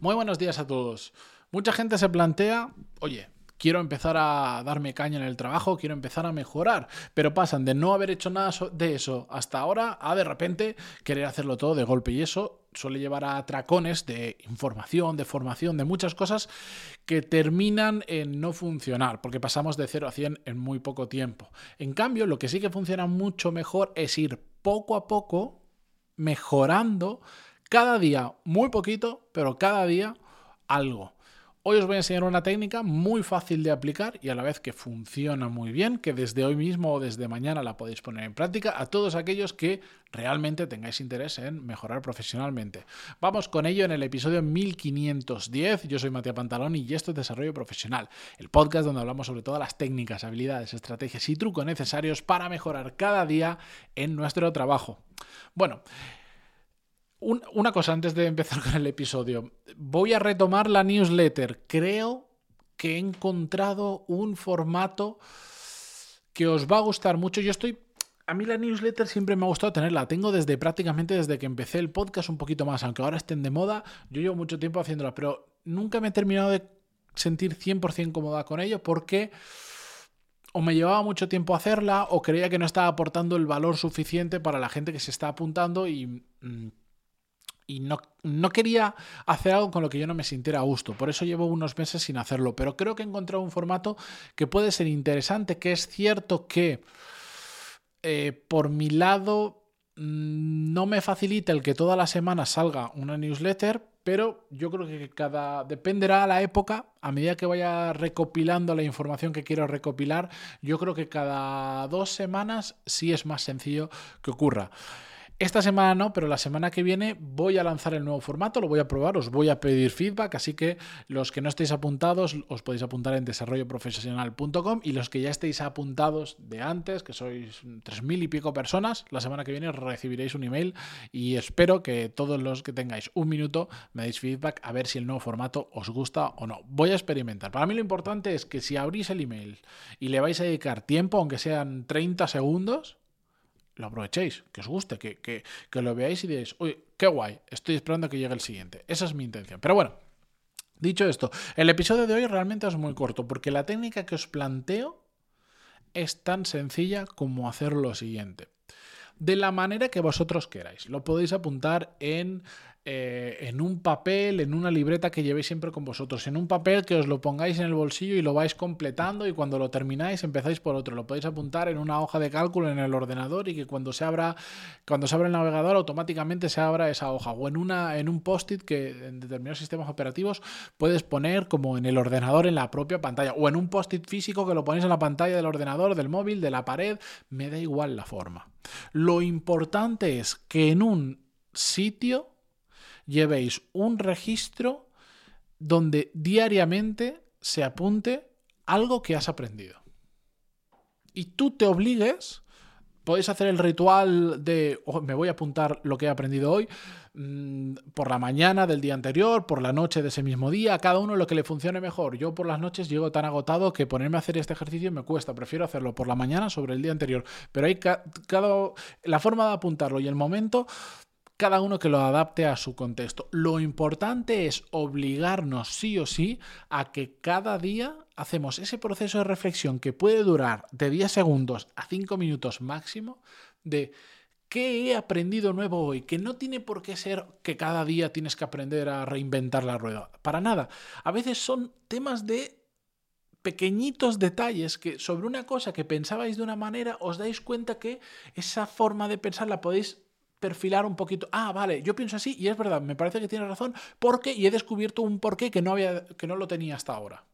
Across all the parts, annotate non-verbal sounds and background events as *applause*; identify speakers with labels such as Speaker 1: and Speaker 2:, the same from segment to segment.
Speaker 1: Muy buenos días a todos. Mucha gente se plantea, oye, quiero empezar a darme caña en el trabajo, quiero empezar a mejorar, pero pasan de no haber hecho nada de eso hasta ahora a de repente querer hacerlo todo de golpe y eso suele llevar a tracones de información, de formación, de muchas cosas que terminan en no funcionar, porque pasamos de 0 a 100 en muy poco tiempo. En cambio, lo que sí que funciona mucho mejor es ir poco a poco mejorando cada día, muy poquito, pero cada día algo. Hoy os voy a enseñar una técnica muy fácil de aplicar y a la vez que funciona muy bien, que desde hoy mismo o desde mañana la podéis poner en práctica a todos aquellos que realmente tengáis interés en mejorar profesionalmente. Vamos con ello en el episodio 1510. Yo soy Matías Pantalón y esto es Desarrollo Profesional, el podcast donde hablamos sobre todas las técnicas, habilidades, estrategias y trucos necesarios para mejorar cada día en nuestro trabajo. Bueno, una cosa antes de empezar *laughs* con el episodio. Voy a retomar la newsletter. Creo que he encontrado un formato que os va a gustar mucho. Yo estoy... A mí la newsletter siempre me ha gustado tenerla. Tengo desde prácticamente desde que empecé el podcast un poquito más, aunque ahora estén de moda. Yo llevo mucho tiempo haciéndola, pero nunca me he terminado de sentir 100% cómoda con ello porque o me llevaba mucho tiempo hacerla o creía que no estaba aportando el valor suficiente para la gente que se está apuntando y... Mm, y no, no, quería hacer algo con lo que yo no me sintiera a gusto. Por eso llevo unos meses sin hacerlo. Pero creo que he encontrado un formato que puede ser interesante, que es cierto que eh, por mi lado mm, no me facilita el que toda la semana salga una newsletter, pero yo creo que cada dependerá la época, a medida que vaya recopilando la información que quiero recopilar, yo creo que cada dos semanas sí es más sencillo que ocurra. Esta semana no, pero la semana que viene voy a lanzar el nuevo formato, lo voy a probar, os voy a pedir feedback, así que los que no estéis apuntados os podéis apuntar en desarrolloprofesional.com y los que ya estéis apuntados de antes, que sois tres mil y pico personas, la semana que viene recibiréis un email y espero que todos los que tengáis un minuto me deis feedback a ver si el nuevo formato os gusta o no. Voy a experimentar. Para mí lo importante es que si abrís el email y le vais a dedicar tiempo, aunque sean 30 segundos, lo aprovechéis, que os guste, que, que, lo veáis y digáis, uy, qué guay, estoy esperando que llegue el siguiente. Esa es mi intención. Pero bueno, dicho esto, el episodio de hoy realmente es muy corto, porque la técnica que os planteo es tan sencilla como hacer lo siguiente. De la manera que vosotros queráis. Lo podéis apuntar en eh, en un papel, en una libreta que llevéis siempre con vosotros, en un papel que os lo pongáis en el bolsillo y lo vais completando y cuando lo termináis empezáis por otro. Lo podéis apuntar en una hoja de cálculo en el ordenador y que cuando se abra, cuando se abra el navegador automáticamente se abra esa hoja o en, una, en un post-it que en determinados sistemas operativos puedes poner como en el ordenador en la propia pantalla o en un post-it físico que lo ponéis en la pantalla del ordenador, del móvil, de la pared, me da igual la forma. Lo importante es que en un sitio llevéis un registro donde diariamente se apunte algo que has aprendido. Y tú te obligues, podéis hacer el ritual de oh, me voy a apuntar lo que he aprendido hoy mm, por la mañana del día anterior, por la noche de ese mismo día, cada uno lo que le funcione mejor. Yo por las noches llego tan agotado que ponerme a hacer este ejercicio me cuesta, prefiero hacerlo por la mañana sobre el día anterior. Pero hay cada la forma de apuntarlo y el momento cada uno que lo adapte a su contexto. Lo importante es obligarnos sí o sí a que cada día hacemos ese proceso de reflexión que puede durar de 10 segundos a 5 minutos máximo de qué he aprendido nuevo hoy, que no tiene por qué ser que cada día tienes que aprender a reinventar la rueda, para nada. A veces son temas de pequeñitos detalles que sobre una cosa que pensabais de una manera os dais cuenta que esa forma de pensar la podéis perfilar un poquito. Ah, vale, yo pienso así y es verdad, me parece que tiene razón porque y he descubierto un porqué que no había que no lo tenía hasta ahora.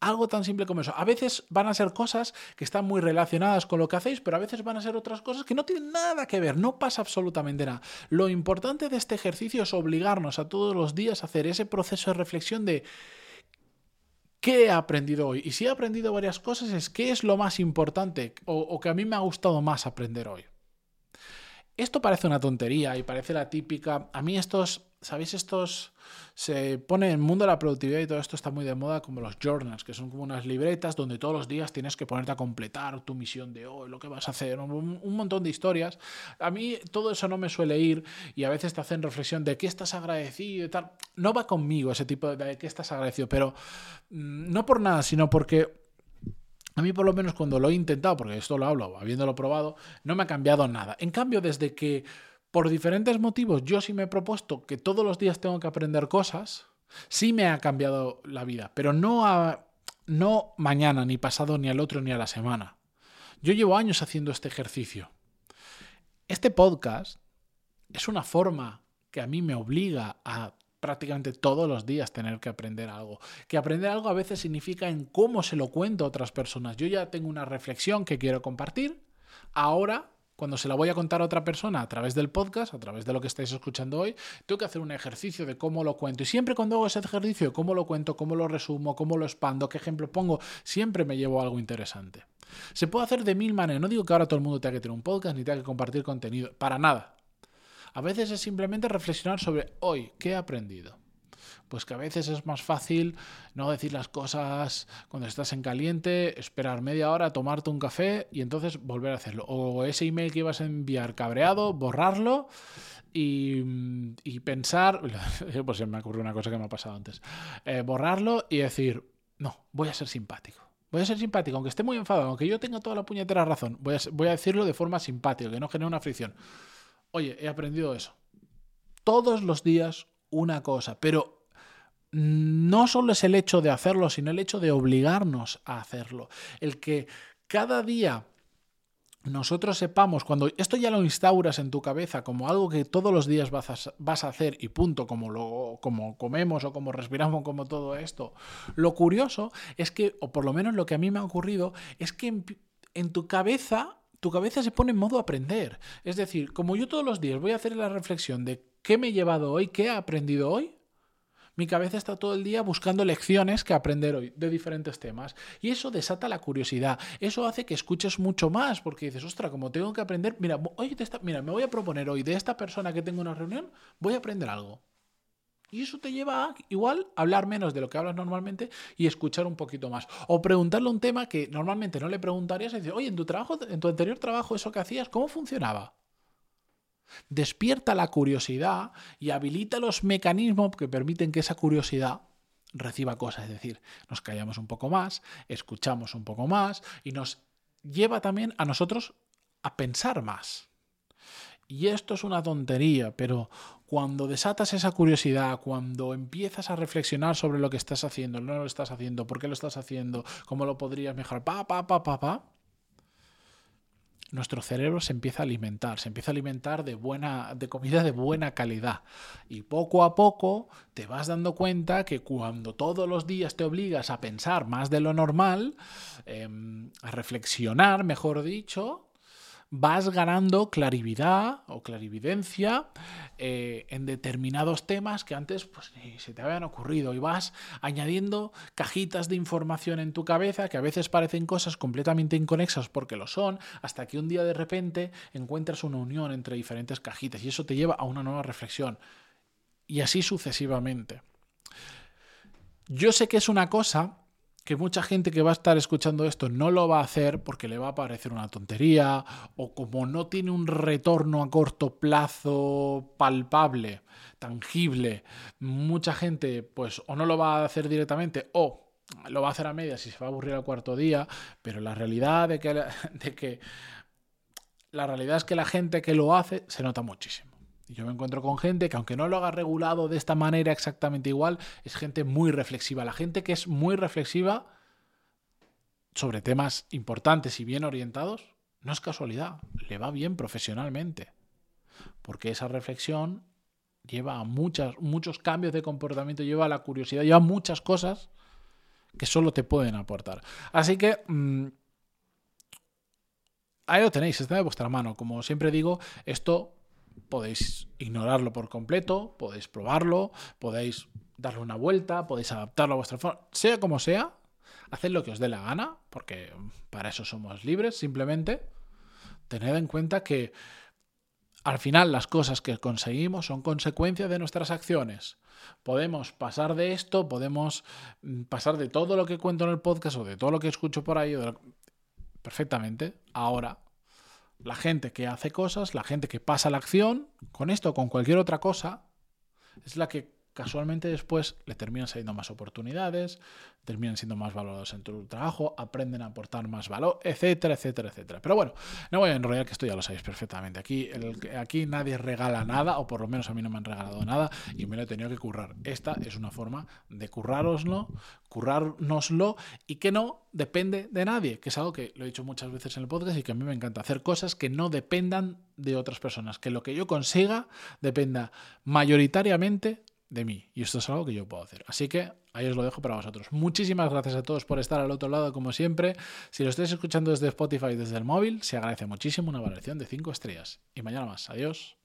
Speaker 1: Algo tan simple como eso. A veces van a ser cosas que están muy relacionadas con lo que hacéis, pero a veces van a ser otras cosas que no tienen nada que ver, no pasa absolutamente nada. Lo importante de este ejercicio es obligarnos a todos los días a hacer ese proceso de reflexión de ¿Qué he aprendido hoy? Y si he aprendido varias cosas es qué es lo más importante o, que a mí me ha gustado más aprender hoy. Esto parece una tontería y parece la típica. A mí estos ¿sabéis estos? Se pone en el mundo de la productividad y todo esto está muy de moda como los journals, que son como unas libretas donde todos los días tienes que ponerte a completar tu misión de hoy, lo que vas a hacer, un, montón de historias. A mí todo eso no me suele ir y a veces te hacen reflexión de qué estás agradecido y tal. No va conmigo ese tipo de, de qué estás agradecido, pero mm, no por nada, sino porque a mí por lo menos cuando lo he intentado, porque esto lo hablo habiéndolo probado, no me ha cambiado nada. En cambio, desde que por diferentes motivos yo sí me he propuesto que todos los días tengo que aprender cosas, sí me ha cambiado la vida, pero no, a, no mañana, ni pasado, ni al otro, ni a la semana. Yo llevo años haciendo este ejercicio. Este podcast es una forma que a mí me obliga a prácticamente todos los días tener que aprender algo. Que aprender algo a veces significa en cómo se lo cuento a otras personas. Yo ya tengo una reflexión que quiero compartir. Ahora cuando se la voy a contar a otra persona a través del podcast, a través de lo que estáis escuchando hoy, tengo que hacer un ejercicio de cómo lo cuento. Y siempre cuando hago ese ejercicio, cómo lo cuento, cómo lo resumo, cómo lo expando, qué ejemplo pongo, siempre me llevo algo interesante. Se puede hacer de mil maneras. No digo que ahora todo el mundo tenga que tener un podcast ni tenga que compartir contenido. Para nada. A veces es simplemente reflexionar sobre hoy, ¿qué he aprendido? Pues que a veces es más fácil no decir las cosas cuando estás en caliente, esperar media hora, tomarte un café y entonces volver a hacerlo. O ese email que ibas a enviar cabreado, borrarlo y, pensar, *laughs* pues se me ocurrió una cosa que me ha pasado antes, eh, borrarlo y decir, no, voy a ser simpático. Voy a ser simpático, aunque esté muy enfadado, aunque yo tenga toda la puñetera razón, voy a, voy a decirlo de forma simpática, que no genere una fricción. Oye, he aprendido eso. Todos los días una cosa, pero no solo es el hecho de hacerlo, sino el hecho de obligarnos a hacerlo. El que cada día nosotros sepamos, cuando esto ya lo instauras en tu cabeza como algo que todos los días vas a, hacer y punto, como, lo, como comemos o como respiramos, como todo esto, lo curioso es que, o por lo menos lo que a mí me ha ocurrido, es que en, en tu cabeza, tu cabeza se pone en modo aprender. Es decir, como yo todos los días voy a hacer la reflexión de qué me he llevado hoy, qué he aprendido hoy, mi cabeza está todo el día buscando lecciones que aprender hoy de diferentes temas. Y eso desata la curiosidad. Eso hace que escuches mucho más, porque dices, ostra, como tengo que aprender, mira, hoy mira, me voy a proponer hoy de esta persona que tengo una reunión, voy a aprender algo. Y eso te lleva a igual hablar menos de lo que hablas normalmente y escuchar un poquito más. O preguntarle un tema que normalmente no le preguntarías y decir, oye, en tu trabajo, en tu anterior trabajo, eso que hacías, ¿cómo funcionaba? Despierta la curiosidad y habilita los mecanismos que permiten que esa curiosidad reciba cosas, es decir, nos callamos un poco más, escuchamos un poco más y nos lleva también a nosotros a pensar más. Y esto es una tontería, pero cuando desatas esa curiosidad, cuando empiezas a reflexionar sobre lo que estás haciendo, no lo estás haciendo, por qué lo estás haciendo, cómo lo podrías mejorar, pa, pa, pa, pa, pa, nuestro cerebro se empieza a alimentar, se empieza a alimentar de buena, de comida de buena calidad. Y poco a poco te vas dando cuenta que cuando todos los días te obligas a pensar más de lo normal, em, a reflexionar, mejor dicho, vas ganando clarividad o clarividencia eh, en determinados temas que antes pues, ni se te habían ocurrido y vas añadiendo cajitas de información en tu cabeza que a veces parecen cosas completamente inconexas porque lo son, hasta que un día de repente encuentras una unión entre diferentes cajitas y eso te lleva a una nueva reflexión y así sucesivamente. Yo sé que es una cosa que mucha gente que va a estar escuchando esto no lo va a hacer porque le va a parecer una tontería o como no tiene un retorno a corto plazo palpable, tangible, mucha gente pues o no lo va a hacer directamente o lo va a hacer a medias y se va a aburrir al cuarto día, pero la realidad de que, *laughs* de que la realidad es que la gente que lo hace se nota muchísimo. Y yo me encuentro con gente que aunque no lo haga regulado de esta manera exactamente igual, es gente muy reflexiva. La gente que es muy reflexiva sobre temas importantes y bien orientados, no es casualidad, le va bien profesionalmente. Porque esa reflexión lleva a muchas, muchos cambios de comportamiento, lleva a la curiosidad, lleva a muchas cosas que solo te pueden aportar. Así que... Mm, ahí lo tenéis, está de vuestra mano. Como siempre digo, esto podéis ignorarlo por completo, podéis probarlo, podéis darle una vuelta, podéis adaptarlo a vuestra forma, sea como sea, haced lo que os dé la gana, porque para eso somos libres, simplemente tened en cuenta que al final las cosas que conseguimos son consecuencia de nuestras acciones. Podemos pasar de esto, podemos mm, pasar de todo lo que cuento en el podcast o de todo lo que escucho por ahí, perfectamente. Ahora, la gente que hace cosas, la gente que pasa la acción, con esto o con cualquier otra cosa, es la que casualmente después le terminan saliendo más oportunidades, terminan siendo más valorados en tu trabajo, aprenden a aportar más valor, etcétera, etcétera, etcétera. Pero bueno, no voy a enrollar que esto ya lo sabéis perfectamente. Aquí, aquí nadie regala nada, o por lo menos a mí no me han regalado nada, y me lo he tenido que currar. Esta es una forma de currároslo, currárnoslo, y que no depende de nadie, que es algo que lo he dicho muchas veces en el podcast y que a mí me encanta hacer cosas que no dependan de otras personas, que lo que yo consiga dependa mayoritariamente de mí. Y esto es algo que yo puedo hacer. Así que ahí os lo dejo para vosotros. Muchísimas gracias a todos por estar al otro lado, como siempre. Si lo estáis escuchando desde Spotify, desde el móvil, se agradece muchísimo una valoración de 5 estrellas. Y mañana más. Adiós.